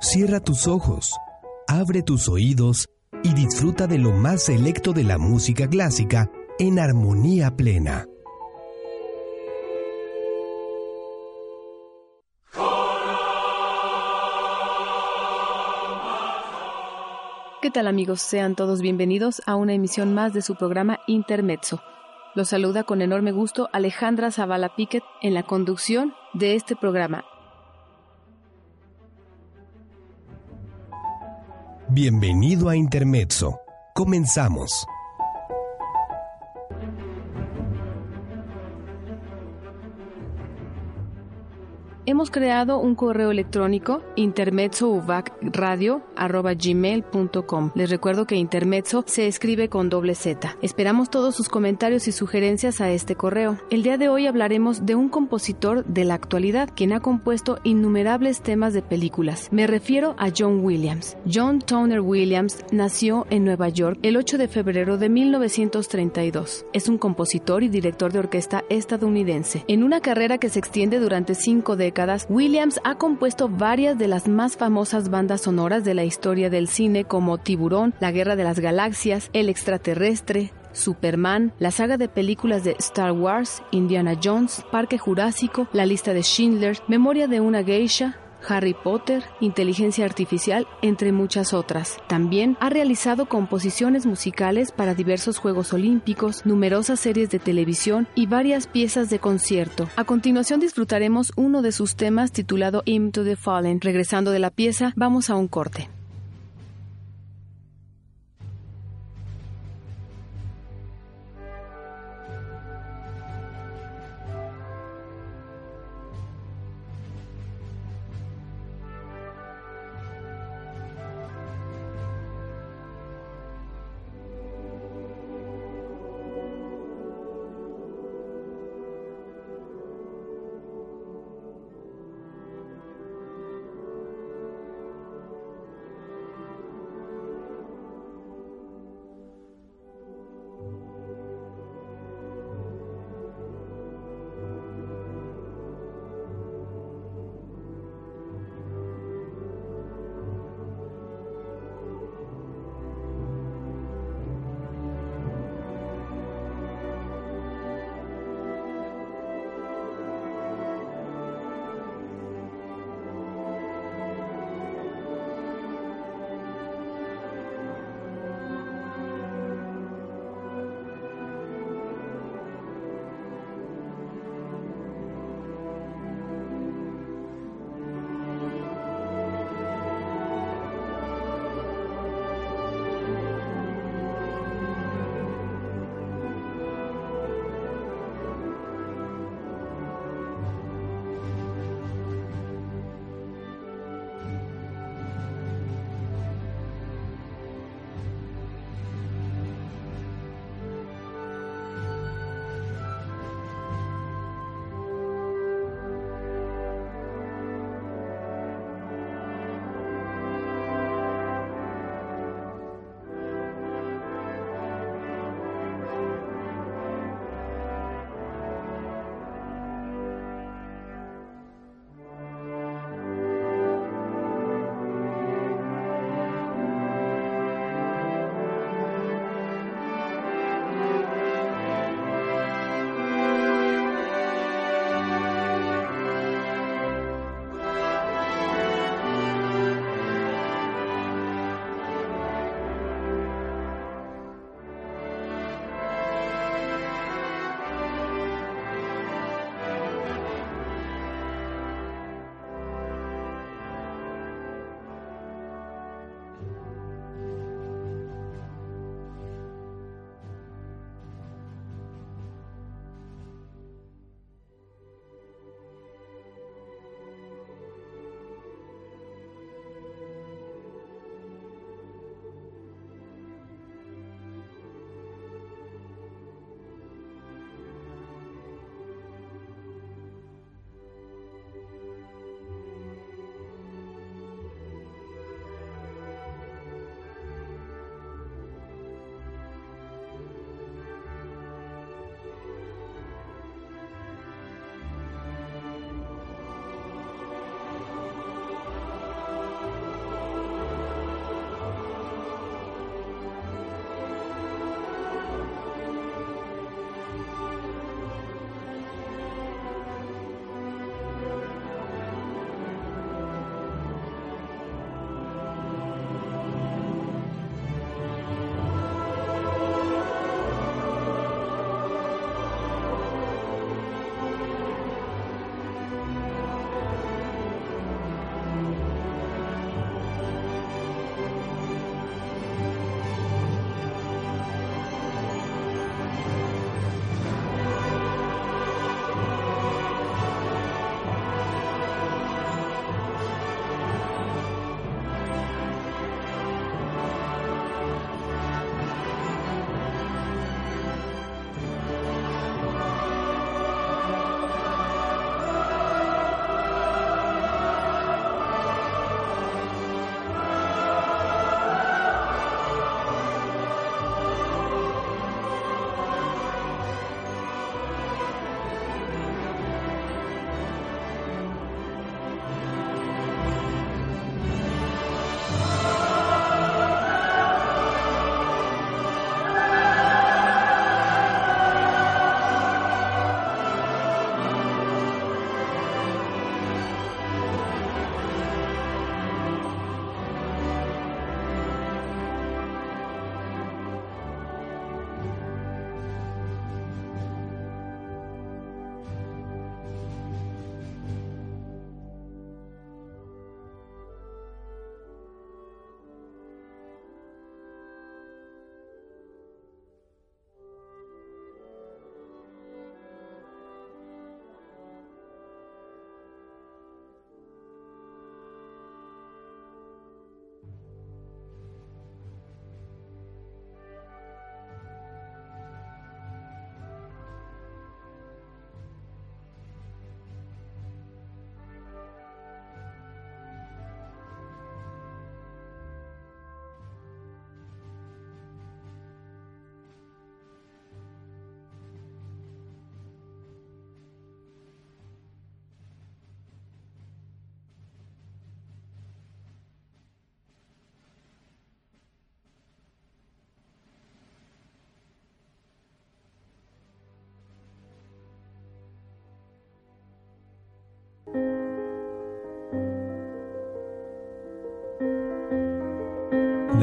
Cierra tus ojos, abre tus oídos y disfruta de lo más selecto de la música clásica en armonía plena. ¿Qué tal amigos? Sean todos bienvenidos a una emisión más de su programa Intermezzo. Los saluda con enorme gusto Alejandra Zavala Piquet en la conducción de este programa. Bienvenido a Intermezzo. Comenzamos. Hemos creado un correo electrónico intermezzouvac.radio@gmail.com. Les recuerdo que intermezzo se escribe con doble Z. Esperamos todos sus comentarios y sugerencias a este correo. El día de hoy hablaremos de un compositor de la actualidad quien ha compuesto innumerables temas de películas. Me refiero a John Williams. John Toner Williams nació en Nueva York el 8 de febrero de 1932. Es un compositor y director de orquesta estadounidense. En una carrera que se extiende durante cinco décadas Williams ha compuesto varias de las más famosas bandas sonoras de la historia del cine como Tiburón, La Guerra de las Galaxias, El Extraterrestre, Superman, la saga de películas de Star Wars, Indiana Jones, Parque Jurásico, La lista de Schindler, Memoria de una geisha, Harry Potter, inteligencia artificial, entre muchas otras. También ha realizado composiciones musicales para diversos Juegos Olímpicos, numerosas series de televisión y varias piezas de concierto. A continuación disfrutaremos uno de sus temas titulado Into the Fallen. Regresando de la pieza, vamos a un corte.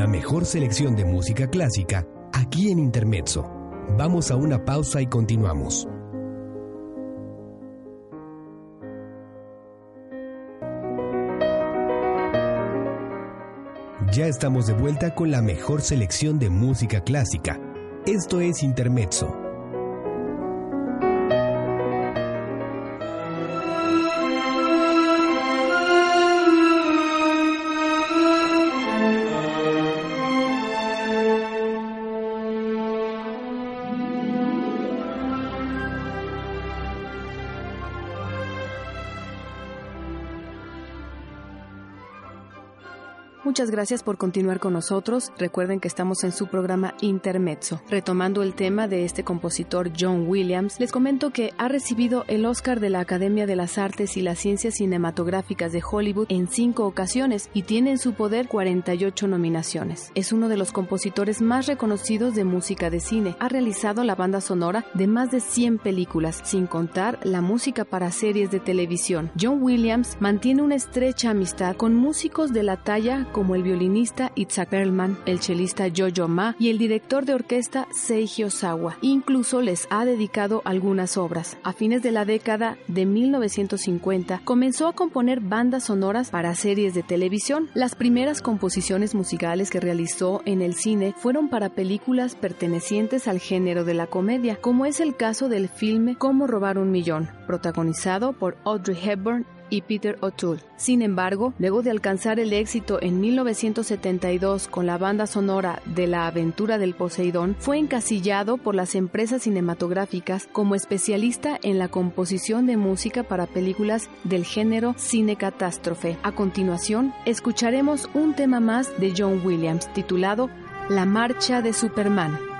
La mejor selección de música clásica aquí en Intermezzo. Vamos a una pausa y continuamos. Ya estamos de vuelta con la mejor selección de música clásica. Esto es Intermezzo Muchas gracias por continuar con nosotros. Recuerden que estamos en su programa Intermezzo. Retomando el tema de este compositor John Williams, les comento que ha recibido el Oscar de la Academia de las Artes y las Ciencias Cinematográficas de Hollywood en cinco ocasiones y tiene en su poder 48 nominaciones. Es uno de los compositores más reconocidos de música de cine. Ha realizado la banda sonora de más de 100 películas, sin contar la música para series de televisión. John Williams mantiene una estrecha amistad con músicos de la talla como el violinista Itzhak Perlman, el chelista Jojo Ma y el director de orquesta Seiji Osawa. Incluso les ha dedicado algunas obras. A fines de la década de 1950 comenzó a componer bandas sonoras para series de televisión. Las primeras composiciones musicales que realizó en el cine fueron para películas pertenecientes al género de la comedia, como es el caso del filme Cómo robar un millón, protagonizado por Audrey Hepburn y Peter O'Toole. Sin embargo, luego de alcanzar el éxito en 1972 con la banda sonora de La aventura del Poseidón, fue encasillado por las empresas cinematográficas como especialista en la composición de música para películas del género cine catástrofe. A continuación, escucharemos un tema más de John Williams titulado La marcha de Superman.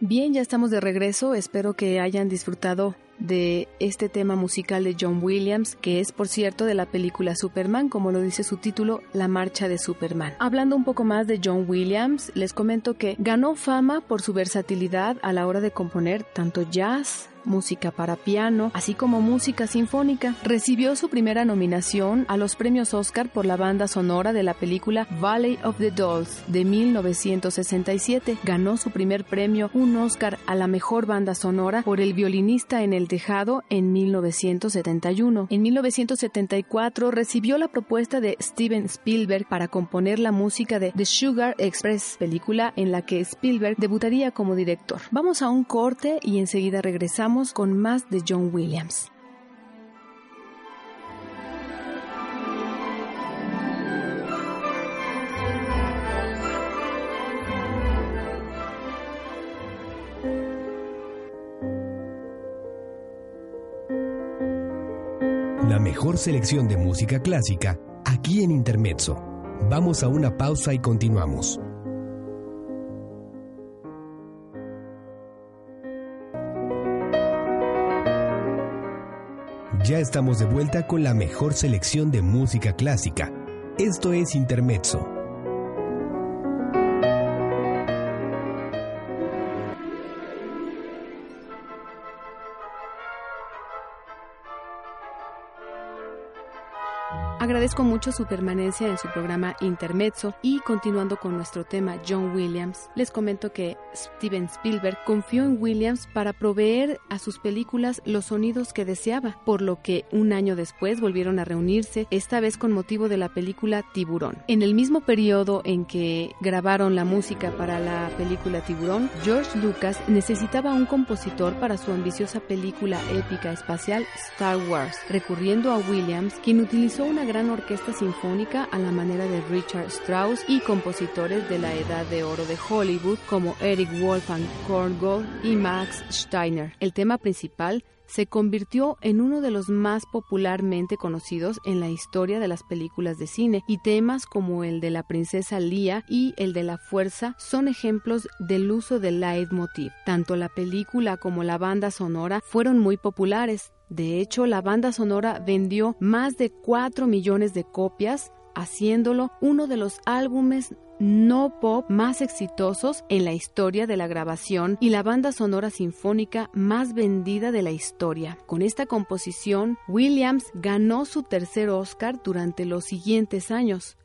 Bien, ya estamos de regreso. Espero que hayan disfrutado de este tema musical de John Williams, que es por cierto de la película Superman, como lo dice su título, La Marcha de Superman. Hablando un poco más de John Williams, les comento que ganó fama por su versatilidad a la hora de componer tanto jazz, música para piano, así como música sinfónica. Recibió su primera nominación a los premios Oscar por la banda sonora de la película Valley of the Dolls de 1967. Ganó su primer premio, un Oscar a la mejor banda sonora por El violinista en el tejado en 1971. En 1974 recibió la propuesta de Steven Spielberg para componer la música de The Sugar Express, película en la que Spielberg debutaría como director. Vamos a un corte y enseguida regresamos con más de John Williams. La mejor selección de música clásica aquí en Intermezzo. Vamos a una pausa y continuamos. Ya estamos de vuelta con la mejor selección de música clásica. Esto es Intermezzo Agradezco mucho su permanencia en su programa Intermezzo y continuando con nuestro tema John Williams, les comento que Steven Spielberg confió en Williams para proveer a sus películas los sonidos que deseaba, por lo que un año después volvieron a reunirse, esta vez con motivo de la película Tiburón. En el mismo periodo en que grabaron la música para la película Tiburón, George Lucas necesitaba un compositor para su ambiciosa película épica espacial Star Wars, recurriendo a Williams, quien utilizó una gran orquesta sinfónica a la manera de Richard Strauss y compositores de la edad de oro de Hollywood como Eric Wolfgang Korngold y Max Steiner. El tema principal se convirtió en uno de los más popularmente conocidos en la historia de las películas de cine y temas como el de la princesa Leia y el de la fuerza son ejemplos del uso del leitmotiv. Tanto la película como la banda sonora fueron muy populares, de hecho, la banda sonora vendió más de 4 millones de copias, haciéndolo uno de los álbumes no pop más exitosos en la historia de la grabación y la banda sonora sinfónica más vendida de la historia. Con esta composición, Williams ganó su tercer Oscar durante los siguientes años.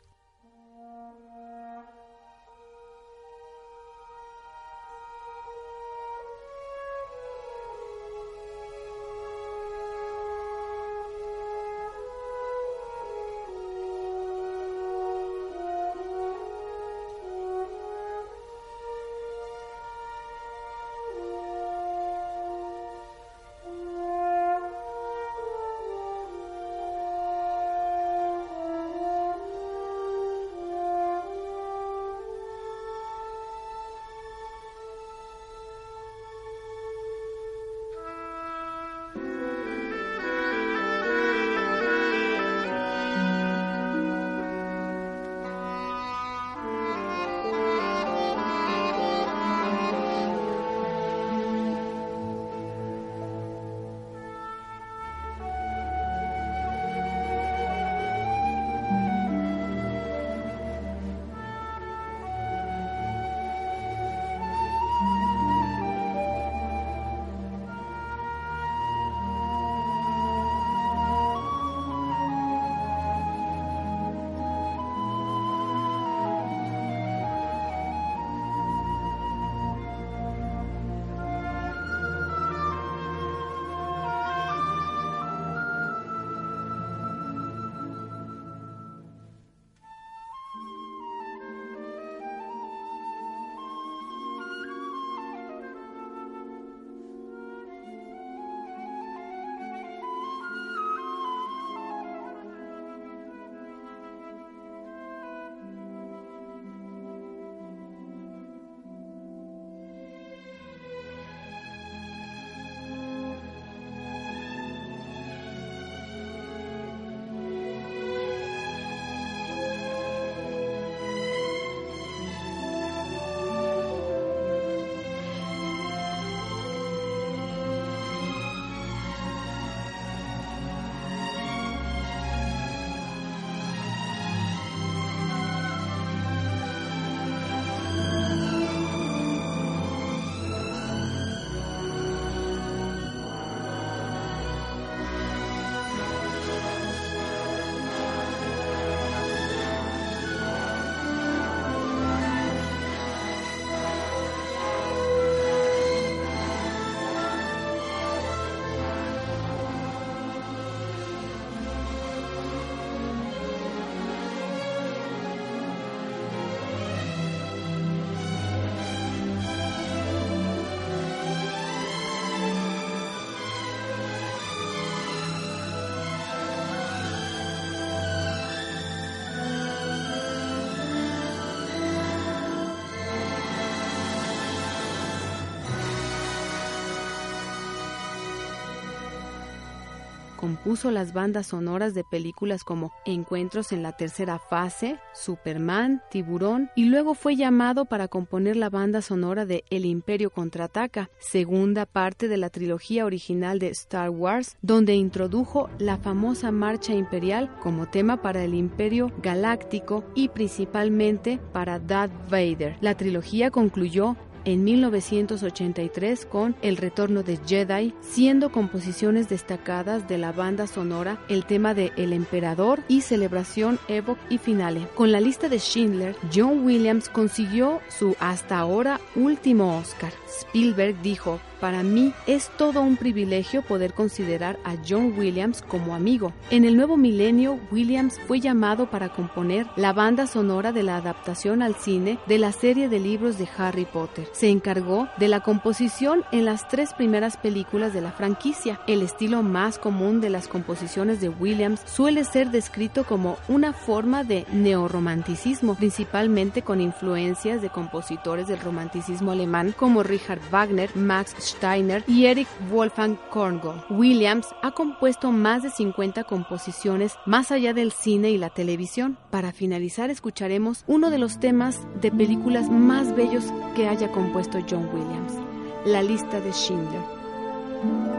Compuso las bandas sonoras de películas como Encuentros en la tercera fase, Superman, Tiburón y luego fue llamado para componer la banda sonora de El Imperio contraataca, segunda parte de la trilogía original de Star Wars, donde introdujo la famosa marcha imperial como tema para el Imperio Galáctico y principalmente para Darth Vader. La trilogía concluyó en 1983 con El Retorno de Jedi, siendo composiciones destacadas de la banda sonora el tema de El Emperador y Celebración Evoc y Finale. Con la lista de Schindler, John Williams consiguió su hasta ahora último Oscar. Spielberg dijo, para mí es todo un privilegio poder considerar a John Williams como amigo. En el nuevo milenio, Williams fue llamado para componer la banda sonora de la adaptación al cine de la serie de libros de Harry Potter. Se encargó de la composición en las tres primeras películas de la franquicia. El estilo más común de las composiciones de Williams suele ser descrito como una forma de neorromanticismo, principalmente con influencias de compositores del romanticismo alemán como Richard Wagner, Max Steiner y Eric Wolfgang Korngold. Williams ha compuesto más de 50 composiciones más allá del cine y la televisión. Para finalizar escucharemos uno de los temas de películas más bellos que haya compuesto John Williams, La lista de Schindler.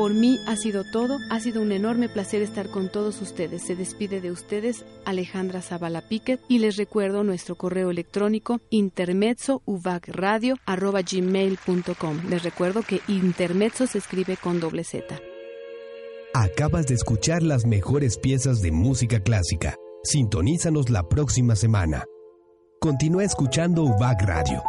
Por mí ha sido todo, ha sido un enorme placer estar con todos ustedes. Se despide de ustedes Alejandra Zavala Piquet y les recuerdo nuestro correo electrónico intermezzouvacradio.gmail.com. Les recuerdo que intermezzo se escribe con doble Z. Acabas de escuchar las mejores piezas de música clásica. Sintonízanos la próxima semana. Continúa escuchando UBAC Radio